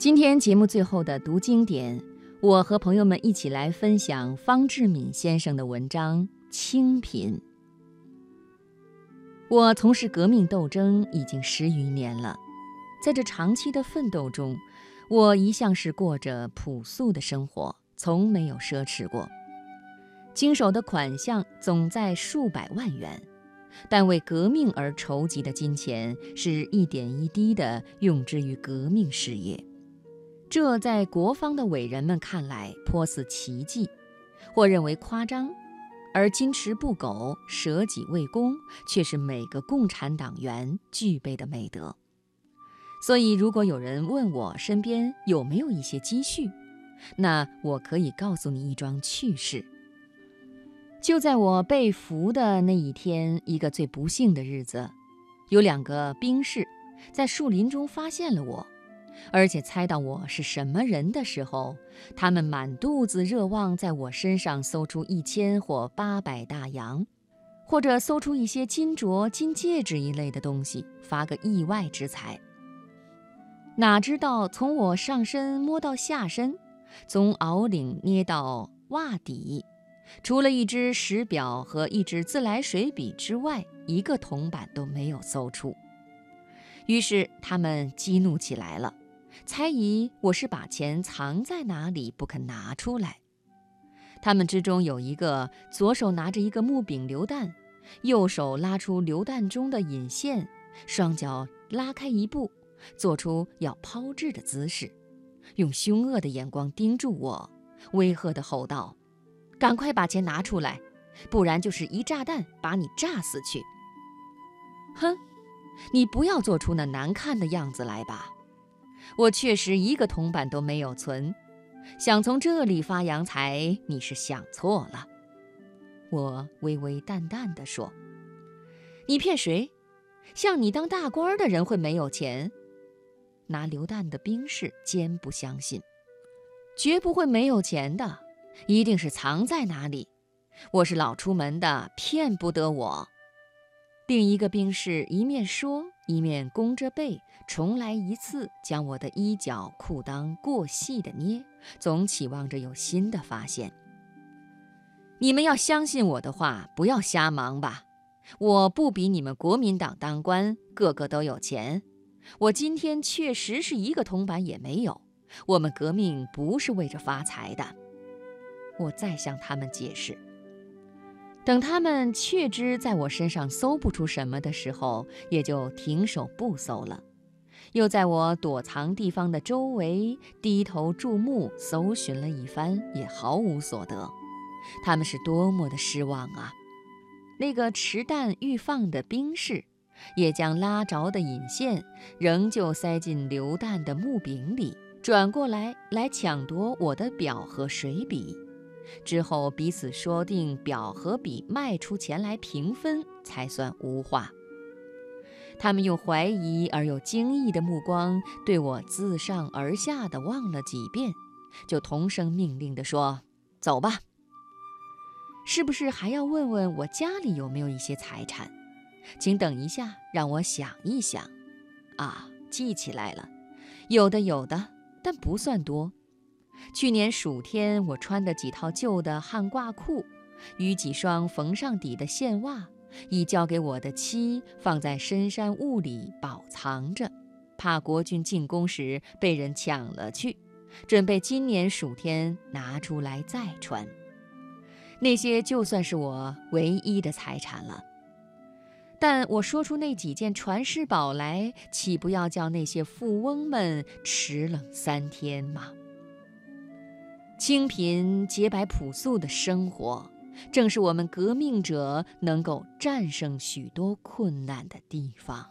今天节目最后的读经典，我和朋友们一起来分享方志敏先生的文章《清贫》。我从事革命斗争已经十余年了，在这长期的奋斗中，我一向是过着朴素的生活，从没有奢侈过。经手的款项总在数百万元，但为革命而筹集的金钱是一点一滴地用之于革命事业。这在国方的伟人们看来颇似奇迹，或认为夸张；而矜持不苟、舍己为公，却是每个共产党员具备的美德。所以，如果有人问我身边有没有一些积蓄，那我可以告诉你一桩趣事。就在我被俘的那一天，一个最不幸的日子，有两个兵士在树林中发现了我。而且猜到我是什么人的时候，他们满肚子热望在我身上搜出一千或八百大洋，或者搜出一些金镯、金戒指一类的东西，发个意外之财。哪知道从我上身摸到下身，从袄领捏到袜底，除了一只石表和一支自来水笔之外，一个铜板都没有搜出。于是他们激怒起来了。猜疑我是把钱藏在哪里不肯拿出来。他们之中有一个左手拿着一个木柄榴弹，右手拉出榴弹中的引线，双脚拉开一步，做出要抛掷的姿势，用凶恶的眼光盯住我，威吓地吼道：“赶快把钱拿出来，不然就是一炸弹把你炸死去！”哼，你不要做出那难看的样子来吧。我确实一个铜板都没有存，想从这里发洋财，你是想错了。我微微淡淡的说：“你骗谁？像你当大官的人会没有钱？拿榴弹的兵士坚不相信，绝不会没有钱的，一定是藏在哪里。我是老出门的，骗不得我。”另一个兵士一面说。一面弓着背，重来一次，将我的衣角裤裆过细的捏，总期望着有新的发现。你们要相信我的话，不要瞎忙吧。我不比你们国民党当官个个都有钱，我今天确实是一个铜板也没有。我们革命不是为着发财的。我再向他们解释。等他们确知在我身上搜不出什么的时候，也就停手不搜了。又在我躲藏地方的周围低头注目搜寻了一番，也毫无所得。他们是多么的失望啊！那个持弹欲放的兵士，也将拉着的引线仍旧塞进榴弹的木柄里，转过来来抢夺我的表和水笔。之后彼此说定表和笔卖出钱来平分，才算无话。他们用怀疑而又惊异的目光对我自上而下的望了几遍，就同声命令地说：“走吧。”是不是还要问问我家里有没有一些财产？请等一下，让我想一想。啊，记起来了，有的有的，但不算多。去年暑天，我穿的几套旧的汗褂裤，与几双缝上底的线袜，已交给我的妻放在深山雾里保藏着，怕国军进攻时被人抢了去，准备今年暑天拿出来再穿。那些就算是我唯一的财产了。但我说出那几件传世宝来，岂不要叫那些富翁们齿冷三天吗？清贫、洁白、朴素的生活，正是我们革命者能够战胜许多困难的地方。